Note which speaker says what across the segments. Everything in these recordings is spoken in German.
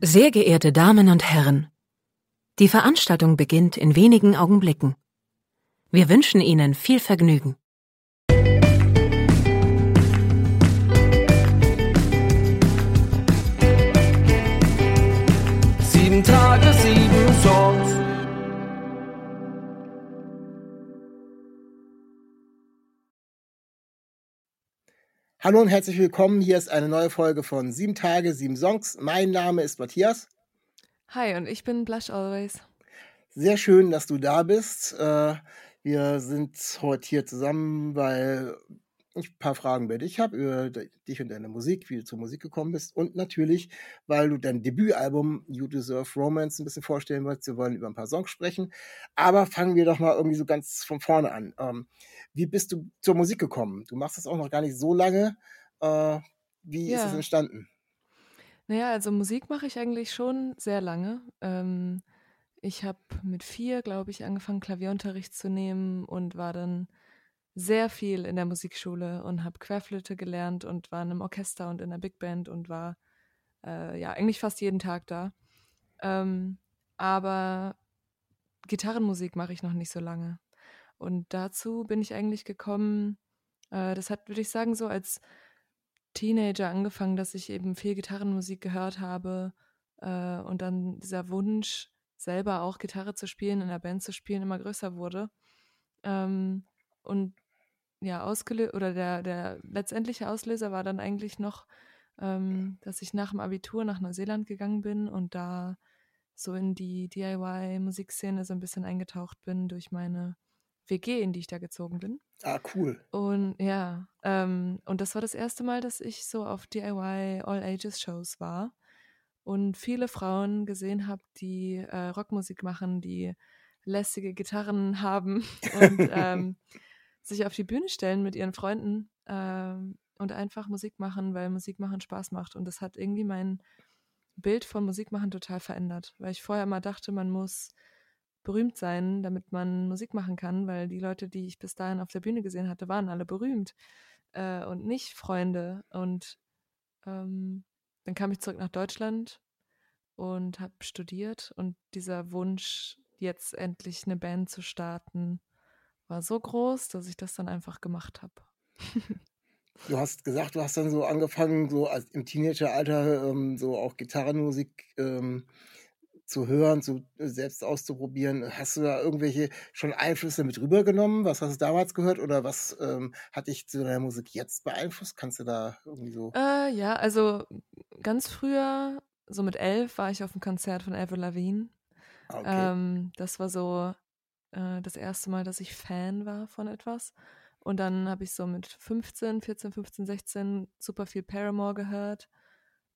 Speaker 1: Sehr geehrte Damen und Herren, die Veranstaltung beginnt in wenigen Augenblicken. Wir wünschen Ihnen viel Vergnügen.
Speaker 2: Hallo und herzlich willkommen. Hier ist eine neue Folge von Sieben Tage, sieben Songs. Mein Name ist Matthias.
Speaker 3: Hi, und ich bin Blush Always.
Speaker 2: Sehr schön, dass du da bist. Äh, wir sind heute hier zusammen, weil ich ein paar Fragen bei dich habe, über dich und deine Musik, wie du zur Musik gekommen bist. Und natürlich, weil du dein Debütalbum You Deserve Romance ein bisschen vorstellen wolltest. Wir wollen über ein paar Songs sprechen. Aber fangen wir doch mal irgendwie so ganz von vorne an. Wie bist du zur Musik gekommen? Du machst das auch noch gar nicht so lange. Äh, wie ist es
Speaker 3: Ja.
Speaker 2: entstanden?
Speaker 3: Naja, also Musik mache ich eigentlich schon sehr lange. Ähm, ich habe mit vier, glaube ich, angefangen, Klavierunterricht zu nehmen und war dann sehr viel in der Musikschule und habe Querflöte gelernt und war in einem Orchester und in einer Big Band und war äh, ja eigentlich fast jeden Tag da. Ähm, aber Gitarrenmusik mache ich noch nicht so lange. Und dazu bin ich eigentlich gekommen, äh, das hat, würde ich sagen, so als Teenager angefangen, dass ich eben viel Gitarrenmusik gehört habe äh, und dann dieser Wunsch, selber auch Gitarre zu spielen, in der Band zu spielen, immer größer wurde. Ähm, und ja, ausgelöst oder der, der letztendliche Auslöser war dann eigentlich noch, ähm, dass ich nach dem Abitur nach Neuseeland gegangen bin und da so in die DIY-Musikszene so ein bisschen eingetaucht bin durch meine WG, in die ich da gezogen bin.
Speaker 2: Ah, cool.
Speaker 3: Und ja, ähm, und das war das erste Mal, dass ich so auf DIY All Ages Shows war und viele Frauen gesehen habe, die äh, Rockmusik machen, die lässige Gitarren haben und ähm, sich auf die Bühne stellen mit ihren Freunden ähm, und einfach Musik machen, weil Musik machen Spaß macht. Und das hat irgendwie mein Bild von Musik machen total verändert, weil ich vorher immer dachte, man muss berühmt sein, damit man Musik machen kann, weil die Leute, die ich bis dahin auf der Bühne gesehen hatte, waren alle berühmt äh, und nicht Freunde. Und ähm, dann kam ich zurück nach Deutschland und habe studiert und dieser Wunsch, jetzt endlich eine Band zu starten, war so groß, dass ich das dann einfach gemacht habe.
Speaker 2: Du hast gesagt, du hast dann so angefangen, so als im Teenageralter ähm, so auch Gitarrenmusik ähm, zu hören, zu selbst auszuprobieren. Hast du da irgendwelche schon Einflüsse mit rübergenommen? Was hast du damals gehört oder was ähm, hat dich zu deiner Musik jetzt beeinflusst? Kannst du da irgendwie so?
Speaker 3: Äh, ja, also ganz früher, so mit elf, war ich auf einem Konzert von Avril Lavigne.
Speaker 2: Ah, okay.
Speaker 3: Ähm, das war so äh, das erste Mal, dass ich Fan war von etwas. Und dann habe ich so mit 15, 14, 15, 16 super viel Paramore gehört.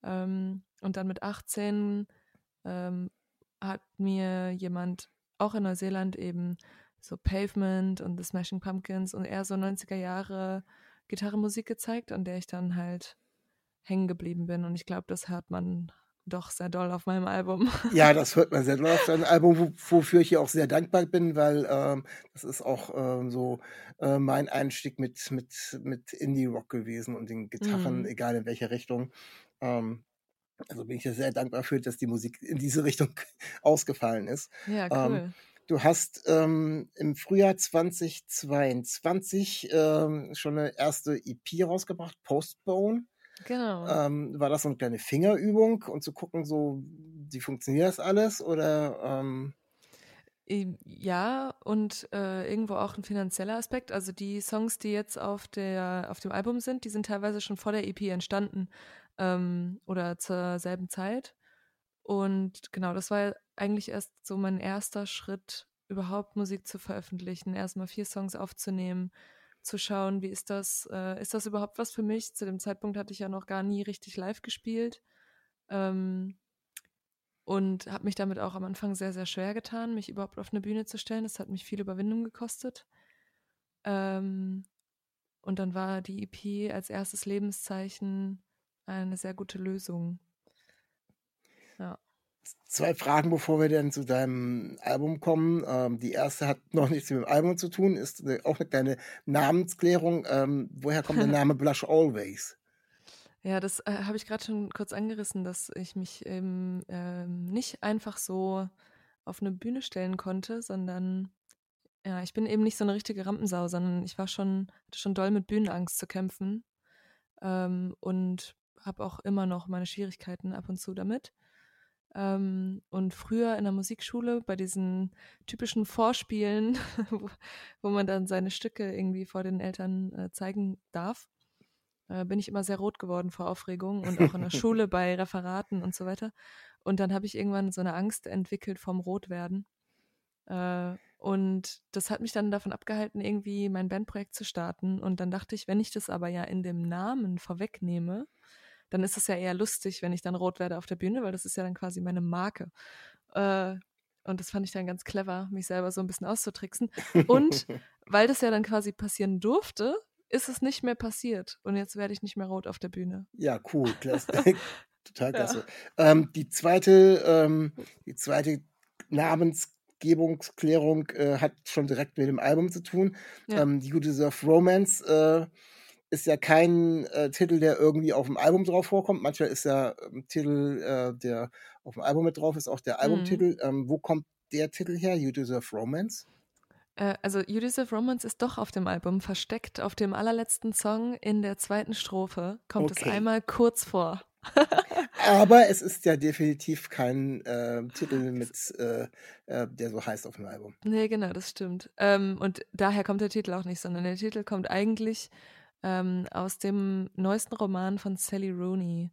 Speaker 3: Ähm, und dann mit 18 ähm, hat mir jemand auch in Neuseeland eben so Pavement und The Smashing Pumpkins und eher so 90er Jahre Gitarrenmusik gezeigt, an der ich dann halt hängen geblieben bin. Und ich glaube, das hört man doch sehr doll auf meinem Album.
Speaker 2: Ja, das hört man sehr doll auf deinem Album, wo, wofür ich hier auch sehr dankbar bin, weil ähm, das ist auch ähm, so äh, mein Einstieg mit, mit, mit Indie-Rock gewesen und den Gitarren,
Speaker 3: Mhm.
Speaker 2: egal in welche Richtung. Ähm, also bin ich ja sehr dankbar für, dass die Musik in diese Richtung ausgefallen ist.
Speaker 3: Ja,
Speaker 2: Ähm,
Speaker 3: cool.
Speaker 2: Du hast ähm, im Frühjahr 2022 ähm, schon eine erste EP rausgebracht, Postbone.
Speaker 3: Genau.
Speaker 2: Ähm, war das so eine kleine Fingerübung und zu gucken, so wie funktioniert das alles? Oder ähm,
Speaker 3: Ähm, Ja, und äh, irgendwo auch ein finanzieller Aspekt. Also die Songs, die jetzt auf der, auf dem Album sind, die sind teilweise schon vor der EP entstanden ähm, oder zur selben Zeit. Und genau, das war eigentlich erst so mein erster Schritt, überhaupt Musik zu veröffentlichen, erstmal vier Songs aufzunehmen zu schauen, wie ist das, äh, ist das überhaupt was für mich? Zu dem Zeitpunkt hatte ich ja noch gar nie richtig live gespielt. Ähm, und habe mich damit auch am Anfang sehr, sehr schwer getan, mich überhaupt auf eine Bühne zu stellen. Das hat mich viel Überwindung gekostet. Ähm, und dann war die EP als erstes Lebenszeichen eine sehr gute Lösung. Ja.
Speaker 2: Zwei Fragen, bevor wir dann zu deinem Album kommen. Ähm, die erste hat noch nichts mit dem Album zu tun, ist eine, auch eine kleine Namensklärung. Ähm, woher kommt der Name Blush Always?
Speaker 3: Ja, das äh, habe ich gerade schon kurz angerissen, dass ich mich eben ähm, nicht einfach so auf eine Bühne stellen konnte, sondern ja, ich bin eben nicht so eine richtige Rampensau, sondern ich war schon, hatte schon doll mit Bühnenangst zu kämpfen ähm, und habe auch immer noch meine Schwierigkeiten ab und zu damit. Ähm, und früher in der Musikschule bei diesen typischen Vorspielen, wo, wo, man dann seine Stücke irgendwie vor den Eltern äh, zeigen darf, äh, bin ich immer sehr rot geworden vor Aufregung und auch in der Schule bei Referaten und so weiter. Und dann habe ich irgendwann so eine Angst entwickelt vom Rotwerden. Äh, und das hat mich dann davon abgehalten, irgendwie mein Bandprojekt zu starten. Und dann dachte ich, wenn ich das aber ja in dem Namen vorwegnehme, dann ist es ja eher lustig, wenn ich dann rot werde auf der Bühne, weil das ist ja dann quasi meine Marke. Äh, und das fand ich dann ganz clever, mich selber so ein bisschen auszutricksen. Und weil das ja dann quasi passieren durfte, ist es nicht mehr passiert. Und jetzt werde ich nicht mehr rot auf der Bühne.
Speaker 2: Ja, cool. Klasse. Total klasse. Ja. Ähm, die zweite, ähm, die zweite Namensgebungsklärung äh, hat schon direkt mit dem Album zu tun. Ja. Ähm, You Deserve Romance äh, ist ja kein äh, Titel, der irgendwie auf dem Album drauf vorkommt. Manchmal ist ja ein Titel, äh, der auf dem Album mit drauf ist, auch der mhm. Albumtitel. Mhm. wo kommt der Titel her? You Deserve Romance?
Speaker 3: Äh, also You Deserve Romance ist doch auf dem Album versteckt. Auf dem allerletzten Song in der zweiten Strophe kommt okay. es einmal kurz vor.
Speaker 2: Aber es ist ja definitiv kein äh, Titel mit, äh, äh, der so heißt auf dem Album.
Speaker 3: Nee, genau, das stimmt. Ähm, und daher kommt der Titel auch nicht, sondern der Titel kommt eigentlich ähm, aus dem neuesten Roman von Sally Rooney.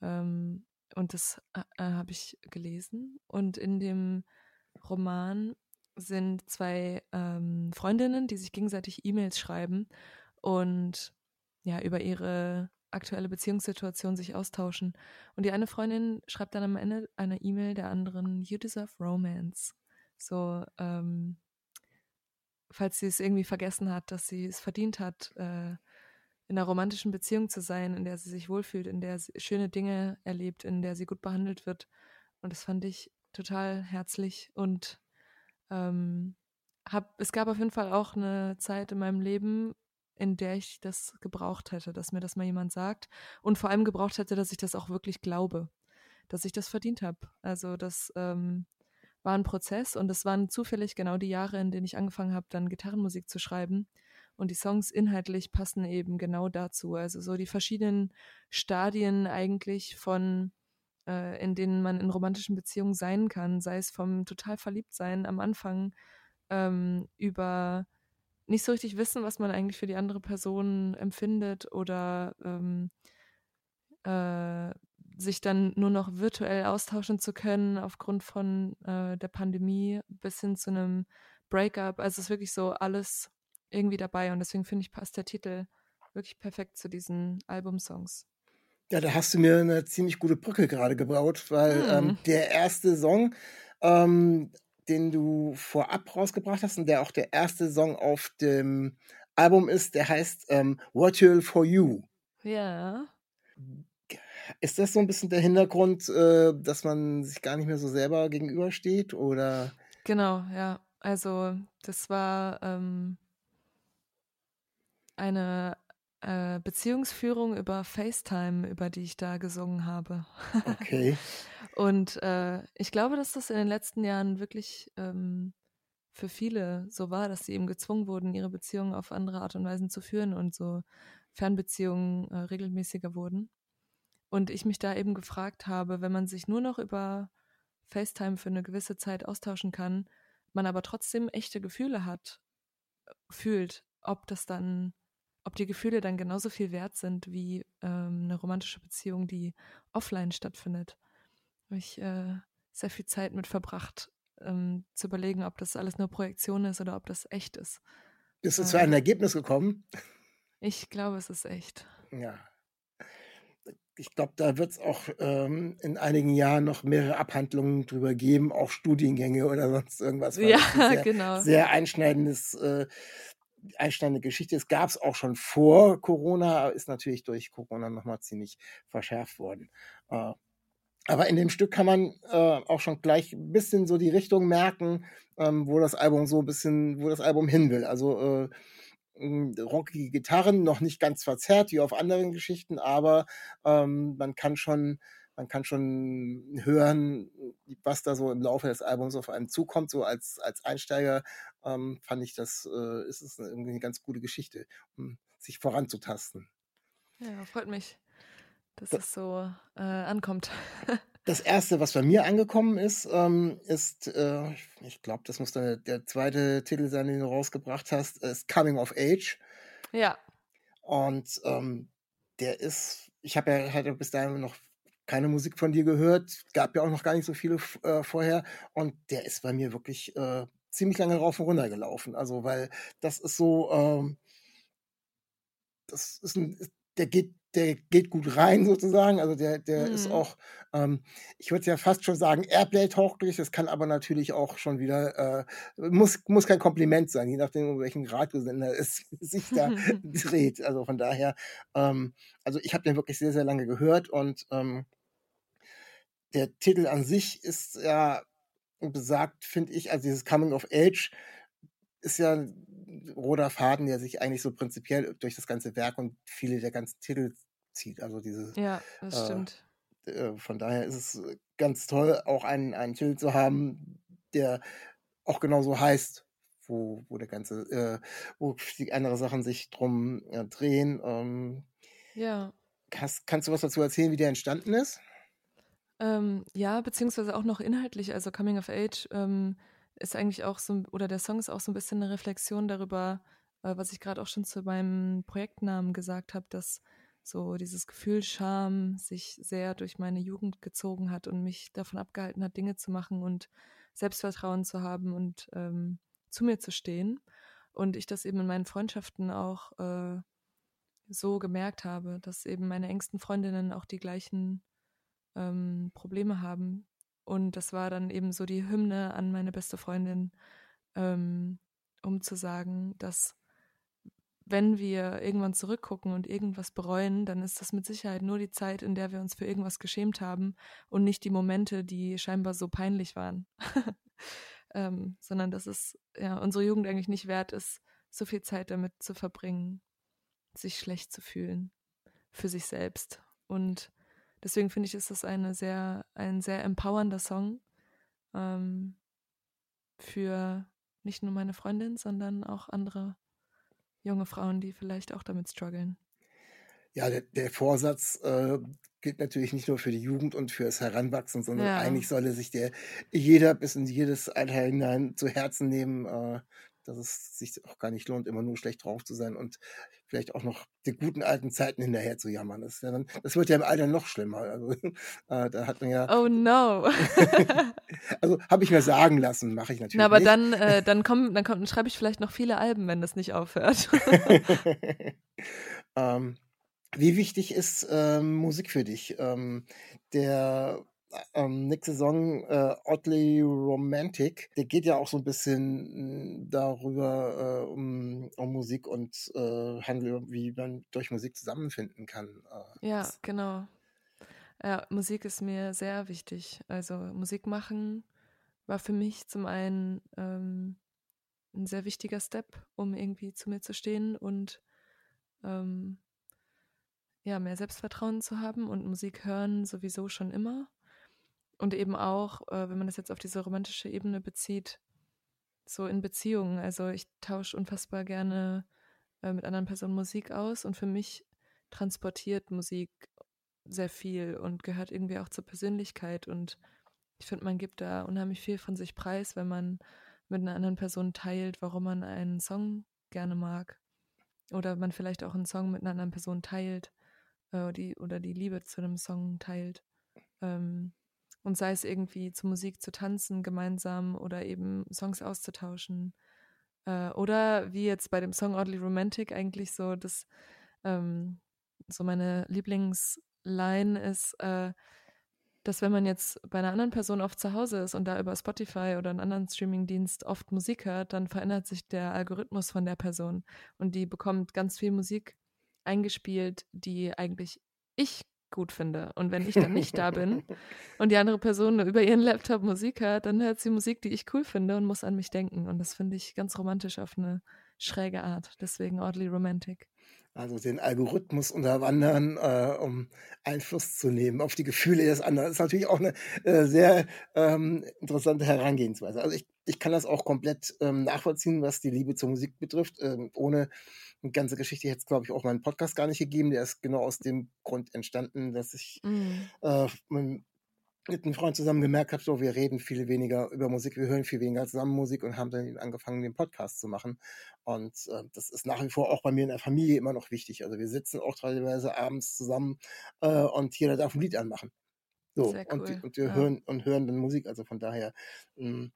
Speaker 3: Ähm, und das äh, äh, habe ich gelesen. Und in dem Roman sind zwei ähm, Freundinnen, die sich gegenseitig E-Mails schreiben und ja, über ihre aktuelle Beziehungssituation sich austauschen. Und die eine Freundin schreibt dann am Ende eine E-Mail der anderen, You deserve romance. So, ähm, falls sie es irgendwie vergessen hat, dass sie es verdient hat, äh, in einer romantischen Beziehung zu sein, in der sie sich wohlfühlt, in der sie schöne Dinge erlebt, in der sie gut behandelt wird. Und das fand ich total herzlich und ähm, hab, es gab auf jeden Fall auch eine Zeit in meinem Leben, in der ich das gebraucht hätte, dass mir das mal jemand sagt und vor allem gebraucht hätte, dass ich das auch wirklich glaube, dass ich das verdient habe. Also das ähm, war ein Prozess und es waren zufällig genau die Jahre, in denen ich angefangen habe, dann Gitarrenmusik zu schreiben und die Songs inhaltlich passen eben genau dazu. Also so die verschiedenen Stadien eigentlich von, äh, in denen man in romantischen Beziehungen sein kann, sei es vom total verliebt sein am Anfang ähm, über nicht so richtig wissen, was man eigentlich für die andere Person empfindet oder ähm, äh, sich dann nur noch virtuell austauschen zu können aufgrund von äh, der Pandemie bis hin zu einem Breakup. Also es ist wirklich so alles irgendwie dabei und deswegen finde ich, passt der Titel wirklich perfekt zu diesen Albumsongs.
Speaker 2: Ja, da hast du mir eine ziemlich gute Brücke gerade gebaut, weil hm. ähm, der erste Song, ähm, den du vorab rausgebracht hast und der auch der erste Song auf dem Album ist, der heißt ähm, Virtual for You.
Speaker 3: Ja.
Speaker 2: Ist das so ein bisschen der Hintergrund, äh, dass man sich gar nicht mehr so selber gegenübersteht oder?
Speaker 3: Genau, ja. Also das war ähm, eine äh, Beziehungsführung über FaceTime, über die ich da gesungen habe.
Speaker 2: Okay.
Speaker 3: Und äh, ich glaube, dass das in den letzten Jahren wirklich ähm, für viele so war, dass sie eben gezwungen wurden, ihre Beziehungen auf andere Art und Weise zu führen und so Fernbeziehungen äh, regelmäßiger wurden. Und ich mich da eben gefragt habe, wenn man sich nur noch über FaceTime für eine gewisse Zeit austauschen kann, man aber trotzdem echte Gefühle hat, äh, fühlt, ob das dann ob die Gefühle dann genauso viel wert sind wie ähm, eine romantische Beziehung, die offline stattfindet. Habe ich äh, sehr viel Zeit mit verbracht, ähm, zu überlegen, ob das alles nur Projektion ist oder ob das echt ist.
Speaker 2: Bist du zu einem Ergebnis gekommen?
Speaker 3: ich glaube, es ist echt.
Speaker 2: Ja. Ich glaube, da wird es auch ähm, in einigen Jahren noch mehrere Abhandlungen drüber geben, auch Studiengänge oder sonst irgendwas,
Speaker 3: Ja,
Speaker 2: sehr,
Speaker 3: genau.
Speaker 2: sehr einschneidendes, äh, einschneidende Geschichte ist. Gab es auch schon vor Corona, ist natürlich durch Corona nochmal ziemlich verschärft worden. Äh, aber in dem Stück kann man äh, auch schon gleich ein bisschen so die Richtung merken, ähm, wo das Album so ein bisschen, wo das Album hin will. Also äh, rockige Gitarren, noch nicht ganz verzerrt wie auf anderen Geschichten, aber ähm, man kann schon, man kann schon hören, was da so im Laufe des Albums auf einen zukommt. So als, als Einsteiger ähm, fand ich das, äh, ist es irgendwie eine ganz gute Geschichte, um sich voranzutasten.
Speaker 3: Ja, freut mich, dass
Speaker 2: Da-
Speaker 3: es so äh, ankommt.
Speaker 2: Das erste, was bei mir angekommen ist, ähm, ist, äh, ich, glaube, das muss der, der zweite Titel sein, den du rausgebracht hast, ist Coming of Age.
Speaker 3: ja,
Speaker 2: Und ähm, der ist, ich habe ja hatte bis dahin noch keine Musik von dir gehört, gab ja auch noch gar nicht so viele äh, vorher. Und der ist bei mir wirklich äh, ziemlich lange rauf und runter gelaufen. Also, weil das ist so, ähm, das ist ein, der geht, der geht gut rein sozusagen. Also der, der ist
Speaker 3: Mhm.
Speaker 2: auch, ähm, ich würde ja fast schon sagen, Airplay-tauglich. Das kann aber natürlich auch schon wieder, äh, muss, muss kein Kompliment sein, je nachdem, um welchen Radiosender es sich da dreht. Also von daher, ähm, also ich habe den wirklich sehr, sehr lange gehört und ähm, der Titel an sich ist ja besagt, finde ich, also dieses Coming of Age ist ja roter Faden, der sich eigentlich so prinzipiell durch das ganze Werk und viele der ganzen Titel zieht. Also diese,
Speaker 3: ja, das
Speaker 2: äh,
Speaker 3: stimmt.
Speaker 2: äh, von daher ist es ganz toll, auch einen, einen Titel zu haben, der auch genauso heißt, wo, wo der ganze, äh, wo die andere Sachen sich drum äh, drehen. Ähm,
Speaker 3: Ja.
Speaker 2: hast, kannst du was dazu erzählen, wie der entstanden ist?
Speaker 3: Ähm, ja, beziehungsweise auch noch inhaltlich. Also Coming of Age ähm, ist eigentlich auch so, oder der Song ist auch so ein bisschen eine Reflexion darüber, äh, was ich gerade auch schon zu meinem Projektnamen gesagt habe, dass so dieses Gefühl Scham sich sehr durch meine Jugend gezogen hat und mich davon abgehalten hat, Dinge zu machen und Selbstvertrauen zu haben und ähm, zu mir zu stehen. Und ich das eben in meinen Freundschaften auch äh, so gemerkt habe, dass eben meine engsten Freundinnen auch die gleichen ähm, Probleme haben. Und das war dann eben so die Hymne an meine beste Freundin, ähm, um zu sagen, dass wenn wir irgendwann zurückgucken und irgendwas bereuen, dann ist das mit Sicherheit nur die Zeit, in der wir uns für irgendwas geschämt haben und nicht die Momente, die scheinbar so peinlich waren. ähm, sondern dass es ja unsere Jugend eigentlich nicht wert ist, so viel Zeit damit zu verbringen, sich schlecht zu fühlen für sich selbst. Und deswegen finde ich, ist das eine sehr, ein sehr empowernder Song ähm, für nicht nur meine Freundin, sondern auch andere junge Frauen, die vielleicht auch damit strugglen.
Speaker 2: Ja, der, der Vorsatz äh, gilt natürlich nicht nur für die Jugend und für das Heranwachsen, sondern
Speaker 3: Ja.
Speaker 2: eigentlich solle sich der jeder bis in jedes Alter hinein zu Herzen nehmen, äh, dass es sich auch gar nicht lohnt, immer nur schlecht drauf zu sein und vielleicht auch noch die guten alten Zeiten hinterher zu jammern. Das, ja dann, das wird ja im Alter noch schlimmer. Also, äh, da hat man ja,
Speaker 3: Oh no.
Speaker 2: also habe ich mir sagen lassen, mache ich natürlich
Speaker 3: Na, aber
Speaker 2: nicht.
Speaker 3: dann, äh, dann, komm, dann, komm, dann schreibe ich vielleicht noch viele Alben, wenn das nicht aufhört.
Speaker 2: ähm, wie wichtig ist ähm, Musik für dich? Ähm, der ähm, nächste Song, äh, Oddly Romantic, der geht ja auch so ein bisschen mh, darüber, äh, um, um Musik und äh, handelt, wie man durch Musik zusammenfinden kann. Äh,
Speaker 3: Ja, genau. Ja, Musik ist mir sehr wichtig. Also Musik machen war für mich zum einen ähm, ein sehr wichtiger Step, um irgendwie zu mir zu stehen und ähm, ja, mehr Selbstvertrauen zu haben und Musik hören sowieso schon immer. Und eben auch, äh, wenn man das jetzt auf diese romantische Ebene bezieht, so in Beziehungen. Also ich tausche unfassbar gerne äh, mit anderen Personen Musik aus und für mich transportiert Musik sehr viel und gehört irgendwie auch zur Persönlichkeit. Und ich finde, man gibt da unheimlich viel von sich preis, wenn man mit einer anderen Person teilt, warum man einen Song gerne mag. Oder man vielleicht auch einen Song mit einer anderen Person teilt äh, die, oder die Liebe zu einem Song teilt. Ähm, und sei es irgendwie zu Musik zu tanzen gemeinsam oder eben Songs auszutauschen. Äh, oder wie jetzt bei dem Song Oddly Romantic eigentlich so, dass ähm, so meine Lieblingsline ist, äh, dass wenn man jetzt bei einer anderen Person oft zu Hause ist und da über Spotify oder einen anderen Streamingdienst oft Musik hört, dann verändert sich der Algorithmus von der Person und die bekommt ganz viel Musik eingespielt, die eigentlich ich gut finde. Und wenn ich dann nicht da bin und die andere Person über ihren Laptop Musik hört, dann hört sie Musik, die ich cool finde und muss an mich denken. Und das finde ich ganz romantisch auf eine schräge Art. Deswegen oddly romantic
Speaker 2: also den Algorithmus unterwandern, äh, um Einfluss zu nehmen auf die Gefühle des anderen. Das ist natürlich auch eine äh, sehr ähm, interessante Herangehensweise. Also ich, ich kann das auch komplett ähm, nachvollziehen, was die Liebe zur Musik betrifft. Ähm, ohne eine ganze Geschichte hätte es, glaube ich, auch meinen Podcast gar nicht gegeben. Der ist genau aus dem Grund entstanden, dass ich mm. äh, mit einem Freund zusammen gemerkt habe, so wir reden viel weniger über Musik, wir hören viel weniger zusammen Musik und haben dann angefangen, den Podcast zu machen. Und äh, das ist nach wie vor auch bei mir in der Familie immer noch wichtig. Also wir sitzen auch teilweise abends zusammen äh, und jeder darf ein Lied anmachen. So, cool. und, und, wir ja. hören und hören dann Musik. Also von daher mh, hm,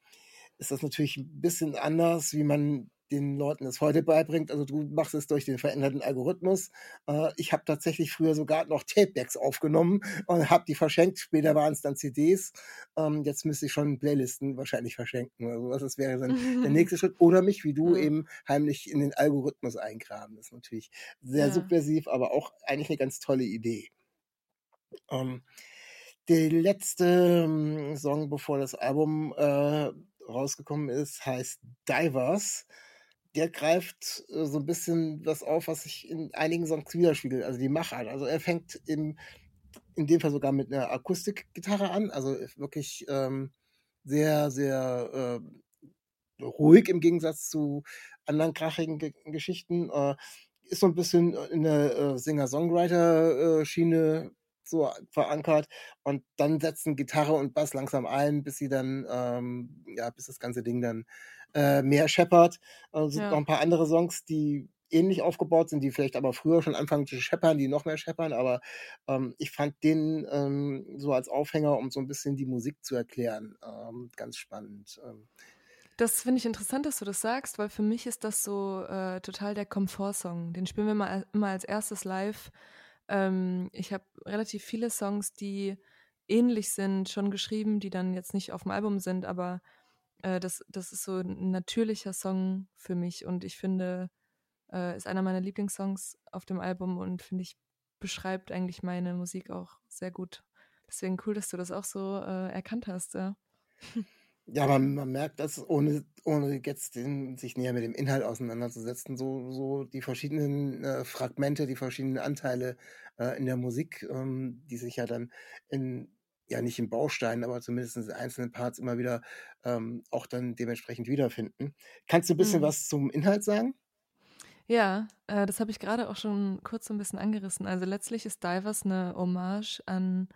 Speaker 2: ist das natürlich ein bisschen anders, wie man den Leuten das heute beibringt. Also du machst es durch den veränderten Algorithmus. Äh, ich habe tatsächlich früher sogar noch Tapebacks aufgenommen und habe die verschenkt. Später waren es dann CDs. Ähm, jetzt müsste ich schon Playlisten wahrscheinlich verschenken. Also das wäre dann der nächste Schritt. Oder mich, wie du, eben heimlich in den Algorithmus eingraben. Das ist natürlich sehr ja. subversiv, aber auch eigentlich eine ganz tolle Idee. Ähm, der letzte ähm, Song, bevor das Album äh, rausgekommen ist, heißt Divers der greift äh, so ein bisschen das auf, was sich in einigen Songs widerspiegelt, also die Machart. Also er fängt im, in dem Fall sogar mit einer Akustikgitarre an, also wirklich ähm, sehr, sehr äh, ruhig im Gegensatz zu anderen krachigen G Geschichten. Äh, ist so ein bisschen in der äh, Singer-Songwriter-Schiene so verankert und dann setzen Gitarre und Bass langsam ein, bis sie dann, ähm, ja, bis das ganze Ding dann äh, mehr scheppert. Also sind ja. noch ein paar andere Songs, die ähnlich aufgebaut sind, die vielleicht aber früher schon anfangen zu scheppern, die noch mehr scheppern, aber ähm, ich fand den ähm, so als Aufhänger, um so ein bisschen die Musik zu erklären, ähm, ganz spannend. Ähm.
Speaker 3: Das finde ich interessant, dass du das sagst, weil für mich ist das so äh, total der Komfortsong. Den spielen wir mal immer als erstes live. Ähm, ich habe relativ viele Songs, die ähnlich sind, schon geschrieben, die dann jetzt nicht auf dem Album sind, aber äh, das, das ist so ein natürlicher Song für mich und ich finde, äh, ist einer meiner Lieblingssongs auf dem Album und finde ich, beschreibt eigentlich meine Musik auch sehr gut. Deswegen cool, dass du das auch so äh, erkannt hast, ja.
Speaker 2: Ja, man, man merkt das, ohne, ohne jetzt den, sich näher mit dem Inhalt auseinanderzusetzen, so, so die verschiedenen äh, Fragmente, die verschiedenen Anteile äh, in der Musik, ähm, die sich ja dann in ja nicht in Bausteinen, aber zumindest in einzelnen Parts immer wieder ähm, auch dann dementsprechend wiederfinden. Kannst du ein bisschen mhm. was zum Inhalt sagen?
Speaker 3: Ja, äh, das habe ich gerade auch schon kurz so ein bisschen angerissen. Also letztlich ist Divers eine Hommage an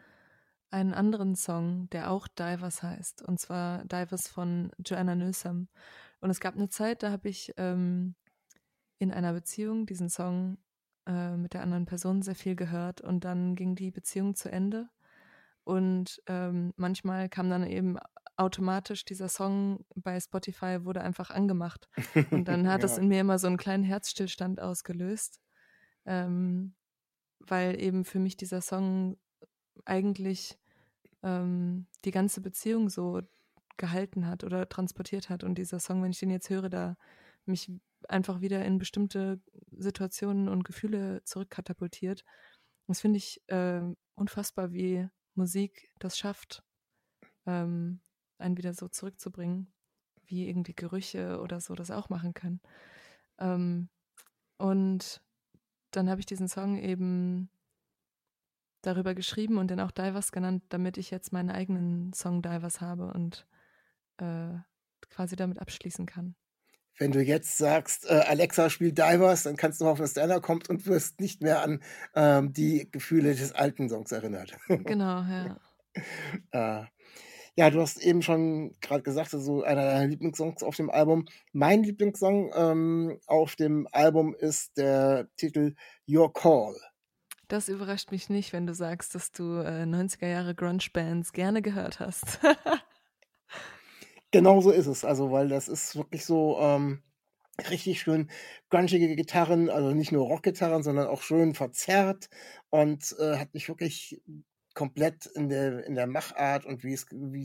Speaker 3: einen anderen Song, der auch Divers heißt. Und zwar Divers von Joanna Newsom. Und es gab eine Zeit, da habe ich ähm, in einer Beziehung diesen Song äh, mit der anderen Person sehr viel gehört. Und dann ging die Beziehung zu Ende. Und ähm, manchmal kam dann eben automatisch dieser Song bei Spotify wurde einfach angemacht. Und dann hat es ja. in mir immer so einen kleinen Herzstillstand ausgelöst, ähm, weil eben für mich dieser Song eigentlich ähm, die ganze Beziehung so gehalten hat oder transportiert hat. Und dieser Song, wenn ich den jetzt höre, da mich einfach wieder in bestimmte Situationen und Gefühle zurückkatapultiert. Das finde ich äh, unfassbar, wie Musik das schafft, ähm, einen wieder so zurückzubringen, wie irgendwie Gerüche oder so das auch machen können. Ähm, und dann habe ich diesen Song eben darüber geschrieben und dann auch Divers genannt, damit ich jetzt meinen eigenen Song Divers habe und äh, quasi damit abschließen kann.
Speaker 2: Wenn du jetzt sagst, äh, Alexa spielt Divers, dann kannst du hoffen, dass deiner kommt und wirst nicht mehr an ähm, die Gefühle des alten Songs erinnert.
Speaker 3: Genau, ja.
Speaker 2: äh, ja, du hast eben schon gerade gesagt, so einer deiner Lieblingssongs auf dem Album. Mein Lieblingssong ähm, auf dem Album ist der Titel Your Call.
Speaker 3: Das überrascht mich nicht, wenn du sagst, dass du äh, 90er Jahre Grunge-Bands gerne gehört hast.
Speaker 2: genau so ist es. Also, weil das ist wirklich so, ähm, richtig schön grungige Gitarren, also nicht nur Rockgitarren, sondern auch schön verzerrt und äh, hat mich wirklich komplett in der, in der Machart und wie,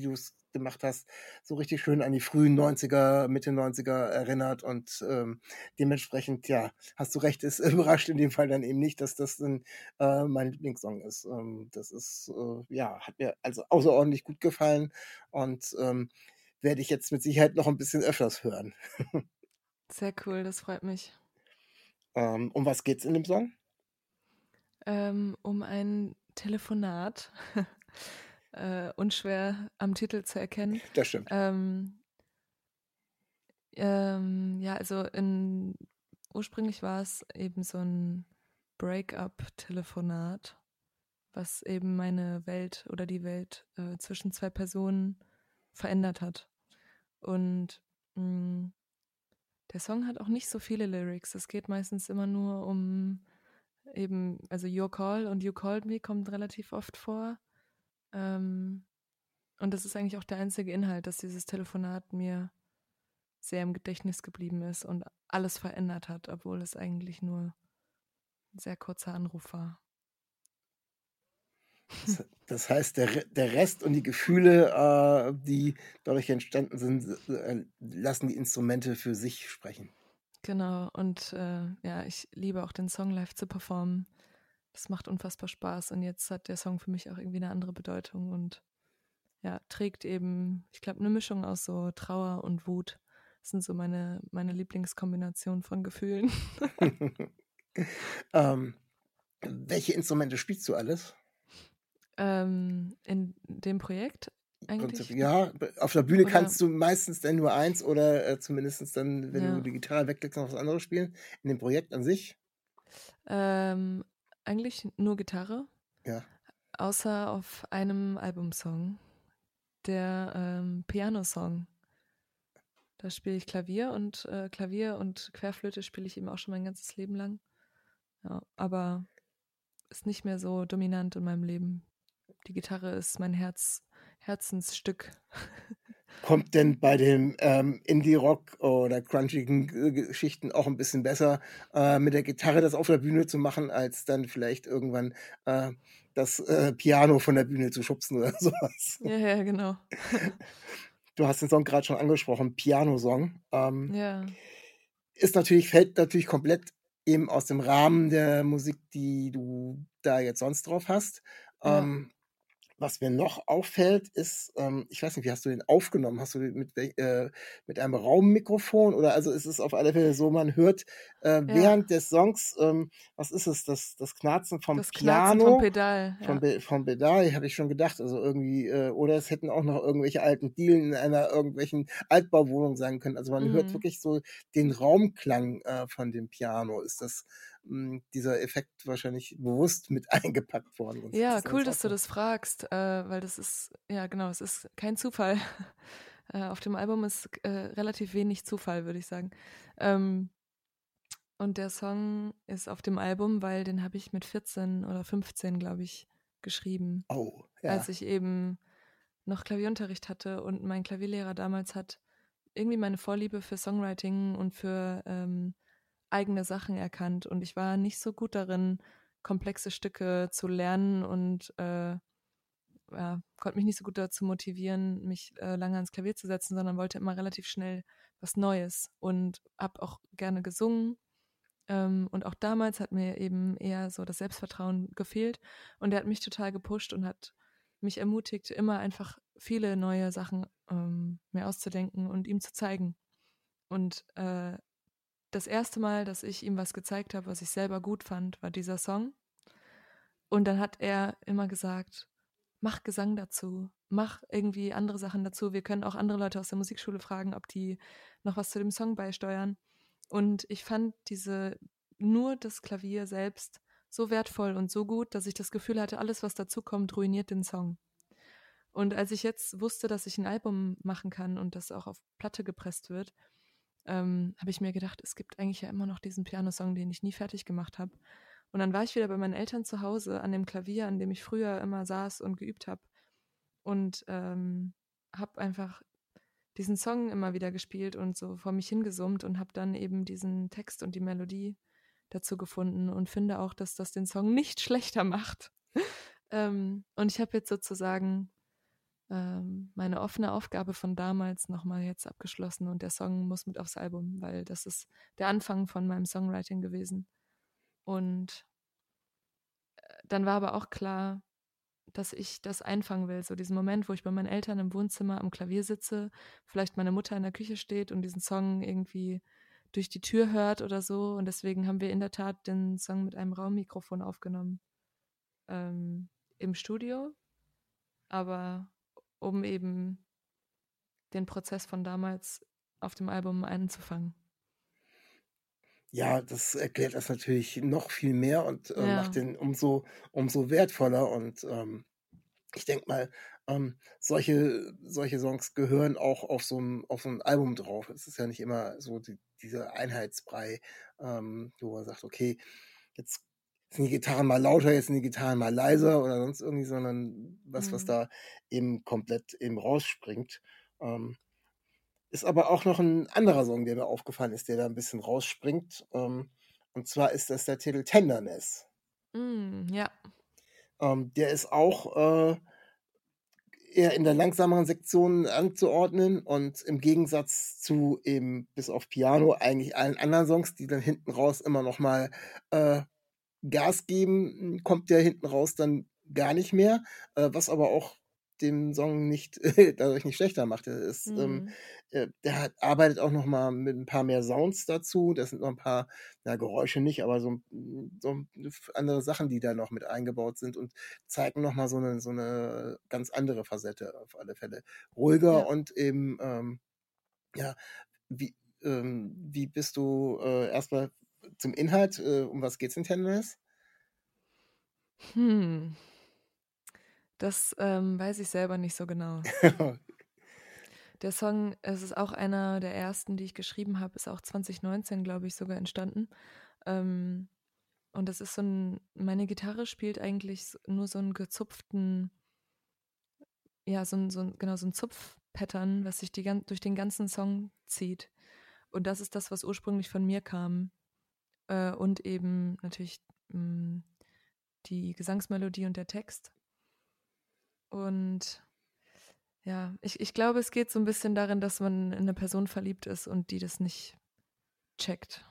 Speaker 2: du es gemacht hast, so richtig schön an die frühen 90er, Mitte 90er erinnert und ähm, dementsprechend, ja, hast du recht, ist überrascht in dem Fall dann eben nicht, dass das dann äh, mein Lieblingssong ist. Ähm, das ist, äh, ja, hat mir also außerordentlich gut gefallen und ähm, werde ich jetzt mit Sicherheit noch ein bisschen öfters hören.
Speaker 3: Sehr cool, das freut mich.
Speaker 2: ähm, um was geht's in dem Song?
Speaker 3: Ähm, um ein Telefonat. äh, unschwer am Titel zu erkennen.
Speaker 2: Das stimmt.
Speaker 3: Ähm, ähm, ja, also in, ursprünglich war es eben so ein Break-up-Telefonat, was eben meine Welt oder die Welt äh, zwischen zwei Personen verändert hat. Und mh, mm, der Song hat auch nicht so viele Lyrics. Es geht meistens immer nur um eben, also Your Call und You Called Me kommt relativ oft vor. Ähm, und das ist eigentlich auch der einzige Inhalt, dass dieses Telefonat mir sehr im Gedächtnis geblieben ist und alles verändert hat, obwohl es eigentlich nur ein sehr kurzer Anruf war.
Speaker 2: Das, das heißt, der, der Rest und die Gefühle, äh, die dadurch entstanden sind, äh, lassen die Instrumente für sich sprechen.
Speaker 3: Genau, und äh, ja, ich liebe auch den Song live zu performen. Das macht unfassbar Spaß und jetzt hat der Song für mich auch irgendwie eine andere Bedeutung und ja, trägt eben, ich glaube, eine Mischung aus so Trauer und Wut. Das sind so meine, meine Lieblingskombination von Gefühlen.
Speaker 2: ähm, welche Instrumente spielst du alles?
Speaker 3: Ähm, in dem Projekt eigentlich?
Speaker 2: Ja, auf der Bühne oder? kannst du meistens dann nur eins oder äh, zumindest dann, wenn ja. du die Gitarre weglegst, noch was anderes spielen. In dem Projekt an sich?
Speaker 3: Ähm, eigentlich nur Gitarre.
Speaker 2: Ja.
Speaker 3: Außer auf einem Albumsong. Der ähm, Piano-Song. Da spiele ich Klavier und äh, Klavier und Querflöte spiele ich eben auch schon mein ganzes Leben lang. Ja, aber ist nicht mehr so dominant in meinem Leben. Die Gitarre ist mein Herz, Herzensstück.
Speaker 2: Kommt denn bei den ähm, Indie-Rock oder crunchigen Geschichten auch ein bisschen besser, äh, mit der Gitarre das auf der Bühne zu machen, als dann vielleicht irgendwann äh, das äh, Piano von der Bühne zu schubsen oder sowas?
Speaker 3: Ja, ja, genau.
Speaker 2: Du hast den Song gerade schon angesprochen, Piano-Song. Ähm,
Speaker 3: ja.
Speaker 2: Ist natürlich, fällt natürlich komplett eben aus dem Rahmen der Musik, die du da jetzt sonst drauf hast. Ja. Ähm, was mir noch auffällt, ist, ähm, ich weiß nicht, wie hast du den aufgenommen? Hast du den mit, äh, mit einem Raummikrofon oder also ist es auf alle Fälle so, man hört äh, ja. während des Songs, ähm, was ist es, das, das Knarzen vom das Piano? Knarzen
Speaker 3: vom Pedal.
Speaker 2: Ja. Vom, Be vom Pedal, habe ich schon gedacht. Also irgendwie, äh, oder es hätten auch noch irgendwelche alten Dielen in einer irgendwelchen Altbauwohnung sein können. Also man mhm. hört wirklich so den Raumklang äh, von dem Piano. Ist das dieser Effekt wahrscheinlich bewusst mit eingepackt worden.
Speaker 3: Ja, cool, dass du das fragst, äh, weil das ist, ja genau, es ist kein Zufall. äh, auf dem Album ist äh, relativ wenig Zufall, würde ich sagen. Ähm, und der Song ist auf dem Album, weil den habe ich mit 14 oder 15, glaube ich, geschrieben.
Speaker 2: Oh, ja.
Speaker 3: Als ich eben noch Klavierunterricht hatte und mein Klavierlehrer damals hat irgendwie meine Vorliebe für Songwriting und für ähm, eigene Sachen erkannt und ich war nicht so gut darin, komplexe Stücke zu lernen und äh, ja, konnte mich nicht so gut dazu motivieren, mich äh, lange ans Klavier zu setzen, sondern wollte immer relativ schnell was Neues und habe auch gerne gesungen. Ähm, und auch damals hat mir eben eher so das Selbstvertrauen gefehlt und er hat mich total gepusht und hat mich ermutigt, immer einfach viele neue Sachen ähm, mir auszudenken und ihm zu zeigen. Und äh, das erste Mal, dass ich ihm was gezeigt habe, was ich selber gut fand, war dieser Song. Und dann hat er immer gesagt, mach Gesang dazu, mach irgendwie andere Sachen dazu. Wir können auch andere Leute aus der Musikschule fragen, ob die noch was zu dem Song beisteuern. Und ich fand diese nur das Klavier selbst so wertvoll und so gut, dass ich das Gefühl hatte, alles, was dazu kommt, ruiniert den Song. Und als ich jetzt wusste, dass ich ein Album machen kann und das auch auf Platte gepresst wird, ähm, habe ich mir gedacht, es gibt eigentlich ja immer noch diesen Pianosong, den ich nie fertig gemacht habe. Und dann war ich wieder bei meinen Eltern zu Hause an dem Klavier, an dem ich früher immer saß und geübt habe. Und ähm, habe einfach diesen Song immer wieder gespielt und so vor mich hingesummt und habe dann eben diesen Text und die Melodie dazu gefunden und finde auch, dass das den Song nicht schlechter macht. ähm, und ich habe jetzt sozusagen ähm, meine offene Aufgabe von damals nochmal jetzt abgeschlossen und der Song muss mit aufs Album, weil das ist der Anfang von meinem Songwriting gewesen. Und äh, dann war aber auch klar, dass ich das einfangen will. So diesen Moment, wo ich bei meinen Eltern im Wohnzimmer am Klavier sitze, vielleicht meine Mutter in der Küche steht und diesen Song irgendwie durch die Tür hört oder so. Und deswegen haben wir in der Tat den Song mit einem Raummikrofon aufgenommen. Ähm, Im Studio. Aber um eben den Prozess von damals auf dem Album einzufangen.
Speaker 2: Ja, das erklärt das natürlich noch viel mehr und äh, ja. macht den umso, umso wertvoller. Und ähm, ich denke mal, ähm, solche, solche Songs gehören auch auf so, einem, auf so ein Album drauf. Es ist ja nicht immer so die, dieser Einheitsbrei, ähm, wo man sagt, okay, jetzt sind die Gitarren mal lauter, jetzt sind die Gitarren mal leiser oder sonst irgendwie, sondern was, mhm. was da eben komplett eben rausspringt. Ähm, ist aber auch noch ein anderer Song, der mir aufgefallen ist, der da ein bisschen rausspringt. Ähm, und zwar ist das der Titel Tenderness.
Speaker 3: Mm, ja.
Speaker 2: Ähm, der ist auch äh, eher in der langsameren Sektion anzuordnen und im Gegensatz zu eben bis auf Piano eigentlich allen anderen Songs, die dann hinten raus immer noch mal äh, Gas geben, kommt der hinten raus dann gar nicht mehr, äh, was aber auch den Song nicht dadurch nicht schlechter macht. Er ist, ähm, mhm. ähm, der hat, arbeitet auch noch mal mit ein paar mehr Sounds dazu. Das sind noch ein paar, na, Geräusche nicht, aber so, so andere Sachen, die da noch mit eingebaut sind und zeigen noch mal so eine, so eine ganz andere Facette auf alle Fälle. Ruhiger ja. und eben, ähm, ja, wie, ähm, wie bist du äh, erstmal zum Inhalt? Äh, um was geht's in Tenderness?
Speaker 3: Hm. Das ähm, weiß ich selber nicht so genau. der Song, es ist auch einer der ersten, die ich geschrieben habe, ist auch 2019, glaube ich, sogar entstanden. Ähm, und das ist so ein, meine Gitarre spielt eigentlich nur so einen gezupften, ja, so ein, so ein genau, so ein Zupfpattern, was sich die, durch den ganzen Song zieht. Und das ist das, was ursprünglich von mir kam. Äh, und eben natürlich mh, mm, die Gesangsmelodie und der Text. Und ja, ich, ich glaube, es geht so ein bisschen darin, dass man in eine Person verliebt ist und die das nicht checkt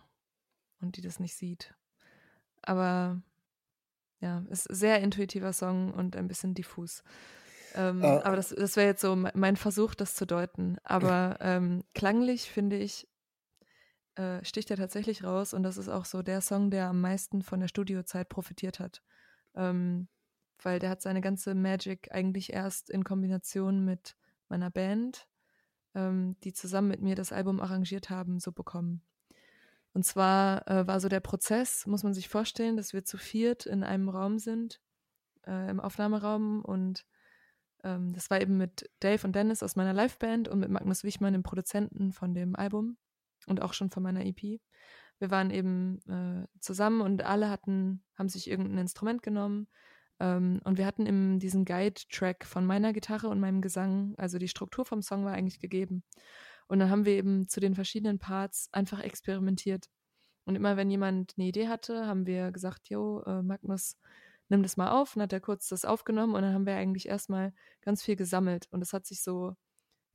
Speaker 3: und die das nicht sieht. Aber ja, ist ein sehr intuitiver Song und ein bisschen diffus. Ähm, äh, aber das, das wäre jetzt so mein Versuch, das zu deuten. Aber ähm, klanglich finde ich, äh, sticht er tatsächlich raus und das ist auch so der Song, der am meisten von der Studiozeit profitiert hat. Ähm, weil der hat seine ganze Magic eigentlich erst in Kombination mit meiner Band, ähm, die zusammen mit mir das Album arrangiert haben, so bekommen. Und zwar äh, war so der Prozess, muss man sich vorstellen, dass wir zu viert in einem Raum sind, äh, im Aufnahmeraum und ähm, das war eben mit Dave und Dennis aus meiner Liveband und mit Magnus Wichmann, dem Produzenten von dem Album und auch schon von meiner EP. Wir waren eben äh, zusammen und alle hatten, haben sich irgendein Instrument genommen ähm, und wir hatten im diesen Guide-Track von meiner Gitarre und meinem Gesang, also die Struktur vom Song war eigentlich gegeben. Und dann haben wir eben zu den verschiedenen Parts einfach experimentiert. Und immer wenn jemand eine Idee hatte, haben wir gesagt, jo, äh, Magnus, nimm das mal auf. Und hat er kurz das aufgenommen und dann haben wir eigentlich erstmal ganz viel gesammelt. Und es hat sich so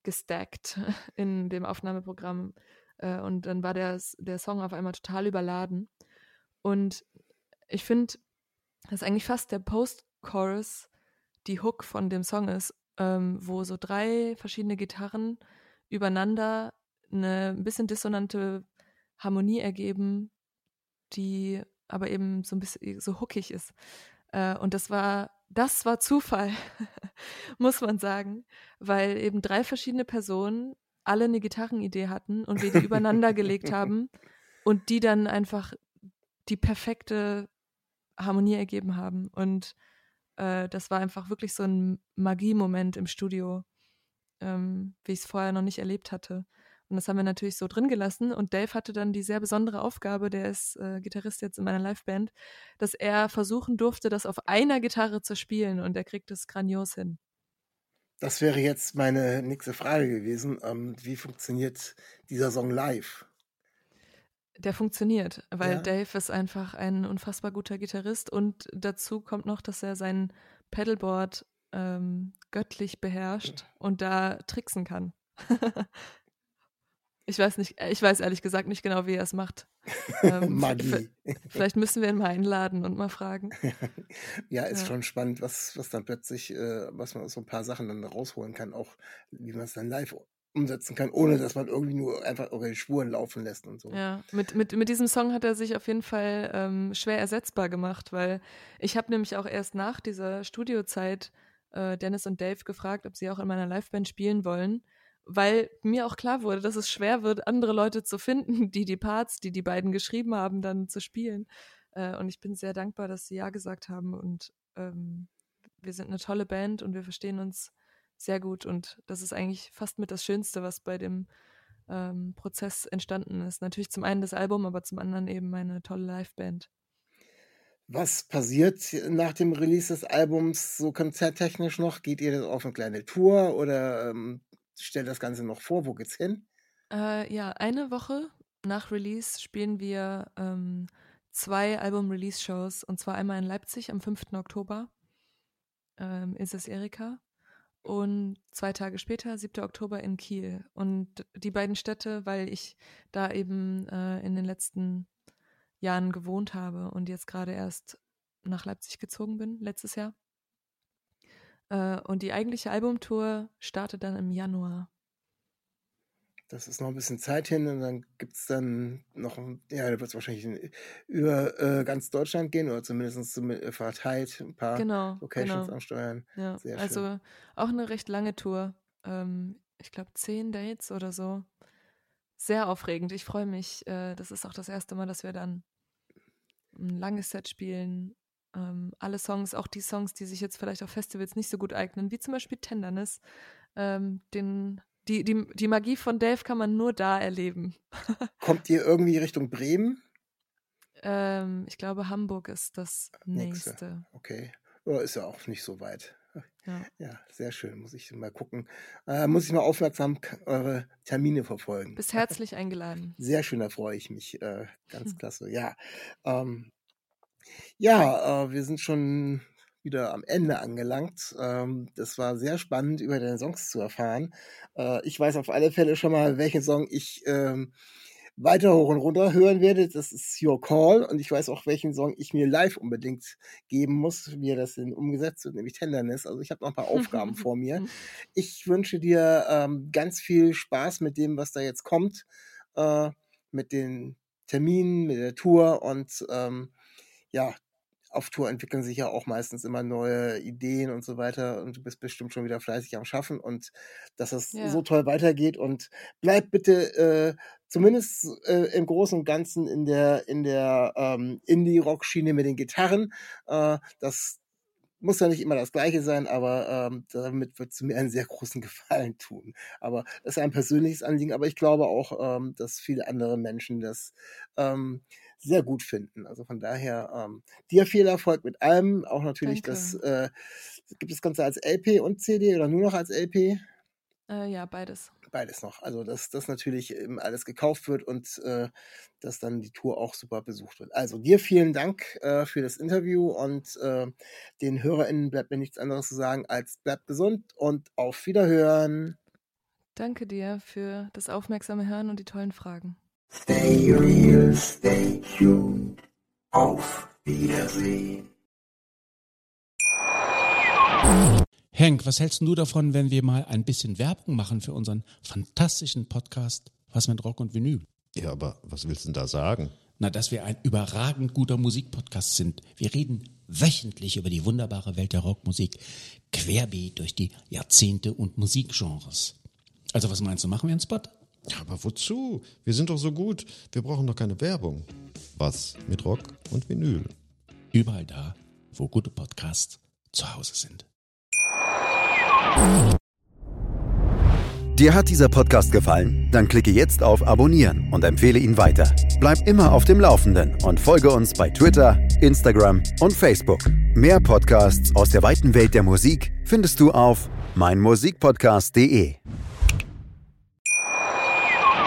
Speaker 3: gestackt in dem Aufnahmeprogramm. Äh, und dann war der, der Song auf einmal total überladen. Und ich finde, dass eigentlich fast der Post-Chorus die Hook von dem Song ist, ähm, wo so drei verschiedene Gitarren übereinander eine ein bisschen dissonante Harmonie ergeben, die aber eben so ein bisschen so hookig ist. Äh, und das war, das war Zufall, muss man sagen, weil eben drei verschiedene Personen alle eine Gitarrenidee hatten und wir die übereinander gelegt haben und die dann einfach die perfekte Harmonie ergeben haben. Und äh, das war einfach wirklich so ein Magiemoment im Studio, ähm, wie ich es vorher noch nicht erlebt hatte. Und das haben wir natürlich so drin gelassen. Und Dave hatte dann die sehr besondere Aufgabe, der ist äh, Gitarrist jetzt in meiner Liveband, dass er versuchen durfte, das auf einer Gitarre zu spielen. Und er kriegt es grandios hin.
Speaker 2: Das wäre jetzt meine nächste Frage gewesen. Ähm, wie funktioniert dieser Song live?
Speaker 3: Der funktioniert, weil
Speaker 2: Ja.
Speaker 3: Dave ist einfach ein unfassbar guter Gitarrist und dazu kommt noch, dass er sein Pedalboard ähm, göttlich beherrscht und da tricksen kann. ich weiß nicht, ich weiß ehrlich gesagt nicht genau, wie er es macht. Ähm,
Speaker 2: Magie.
Speaker 3: Vielleicht müssen wir ihn mal einladen und mal fragen.
Speaker 2: Ja, ist
Speaker 3: Ja.
Speaker 2: schon spannend, was, was dann plötzlich, äh, was man aus so ein paar Sachen dann rausholen kann, auch wie man es dann live umsetzen kann, ohne dass man irgendwie nur einfach irgendwelche Spuren laufen lässt und so.
Speaker 3: Ja, mit, mit, mit diesem Song hat er sich auf jeden Fall ähm, schwer ersetzbar gemacht, weil ich habe nämlich auch erst nach dieser Studiozeit äh, Dennis und Dave gefragt, ob sie auch in meiner Liveband spielen wollen, weil mir auch klar wurde, dass es schwer wird, andere Leute zu finden, die die Parts, die die beiden geschrieben haben, dann zu spielen. Äh, und ich bin sehr dankbar, dass sie ja gesagt haben und ähm, wir sind eine tolle Band und wir verstehen uns sehr gut und das ist eigentlich fast mit das Schönste, was bei dem ähm, Prozess entstanden ist. Natürlich zum einen das Album, aber zum anderen eben meine tolle Liveband.
Speaker 2: Was passiert nach dem Release des Albums so konzerttechnisch noch? Geht ihr auf eine kleine Tour oder ähm, stellt das Ganze noch vor? Wo geht's hin?
Speaker 3: Äh, ja, eine Woche nach Release spielen wir ähm, zwei Album-Release-Shows und zwar einmal in Leipzig am 5. Oktober. Ähm, ist es Erika. Und zwei Tage später, 7. Oktober in Kiel. Und die beiden Städte, weil ich da eben äh, in den letzten Jahren gewohnt habe und jetzt gerade erst nach Leipzig gezogen bin, letztes Jahr. Äh, und die eigentliche Albumtour startet dann im Januar.
Speaker 2: Das ist noch ein bisschen Zeit hin und dann gibt's dann noch, ja, da wird es wahrscheinlich in, über äh, ganz Deutschland gehen oder zumindest zum- äh, verteilt ein paar
Speaker 3: Genau,
Speaker 2: Locations
Speaker 3: genau.
Speaker 2: ansteuern.
Speaker 3: Ja,
Speaker 2: Sehr schön.
Speaker 3: also auch eine recht lange Tour. Ähm, ich glaube, zehn Dates oder so. Sehr aufregend. Ich freue mich. Äh, das ist auch das erste Mal, dass wir dann ein langes Set spielen. Ähm, alle Songs, auch die Songs, die sich jetzt vielleicht auf Festivals nicht so gut eignen, wie zum Beispiel Tenderness. Ähm, den, die, die, die Magie von Dave kann man nur da erleben.
Speaker 2: Kommt ihr irgendwie Richtung Bremen?
Speaker 3: Ähm, ich glaube, Hamburg ist das
Speaker 2: Nächste.
Speaker 3: nächste.
Speaker 2: Okay. Oder ist ja auch nicht so weit.
Speaker 3: Ja.
Speaker 2: Ja, sehr schön. Muss ich mal gucken. Äh, muss ich mal aufmerksam eure Termine verfolgen.
Speaker 3: Bist herzlich eingeladen.
Speaker 2: Sehr schön, da freue ich mich. Äh, ganz klasse. Ja. Ähm, ja, äh, wir sind schon wieder am Ende angelangt. Ähm, das war sehr spannend, über deine Songs zu erfahren. Äh, ich weiß auf alle Fälle schon mal, welchen Song ich ähm, weiter hoch und runter hören werde. Das ist Your Call. Und ich weiß auch, welchen Song ich mir live unbedingt geben muss, wie das denn umgesetzt wird, nämlich Tenderness. Also ich habe noch ein paar Aufgaben vor mir. Ich wünsche dir ähm, ganz viel Spaß mit dem, was da jetzt kommt, äh, mit den Terminen, mit der Tour und ähm, ja, auf Tour entwickeln sich ja auch meistens immer neue Ideen und so weiter und du bist bestimmt schon wieder fleißig am Schaffen und dass es
Speaker 3: Ja.
Speaker 2: so toll weitergeht und bleib bitte äh, zumindest äh, im Großen und Ganzen in der in der ähm, Indie-Rock-Schiene mit den Gitarren. Äh, das muss ja nicht immer das Gleiche sein, aber ähm, damit wird es mir einen sehr großen Gefallen tun. Aber das ist ein persönliches Anliegen, aber ich glaube auch, ähm, dass viele andere Menschen das ähm, sehr gut finden. Also von daher ähm, dir viel Erfolg mit allem. Auch natürlich
Speaker 3: Danke.
Speaker 2: das äh, gibt das Ganze als LP und CD oder nur noch als LP?
Speaker 3: Äh, ja, beides.
Speaker 2: Beides noch. Also dass das natürlich eben alles gekauft wird und äh, dass dann die Tour auch super besucht wird. Also dir vielen Dank äh, für das Interview und äh, den HörerInnen bleibt mir nichts anderes zu sagen als bleibt gesund und auf Wiederhören.
Speaker 3: Danke dir für das aufmerksame Hören und die tollen Fragen.
Speaker 4: Stay real, stay tuned. Auf Wiedersehen.
Speaker 5: Henk, was hältst du davon, wenn wir mal ein bisschen Werbung machen für unseren fantastischen Podcast Was mit Rock und Vinyl?
Speaker 6: Ja, aber was willst du denn da sagen?
Speaker 5: Na, dass wir ein überragend guter Musikpodcast sind. Wir reden wöchentlich über die wunderbare Welt der Rockmusik, querbeet durch die Jahrzehnte und Musikgenres. Also was meinst du, machen wir einen Spot?
Speaker 6: Ja, aber wozu? Wir sind doch so gut. Wir brauchen doch keine Werbung. Was mit Rock und Vinyl?
Speaker 5: Überall da, wo gute Podcasts zu Hause sind.
Speaker 7: Dir hat dieser Podcast gefallen? Dann klicke jetzt auf Abonnieren und empfehle ihn weiter. Bleib immer auf dem Laufenden und folge uns bei Twitter, Instagram und Facebook. Mehr Podcasts aus der weiten Welt der Musik findest du auf meinmusikpodcast.de.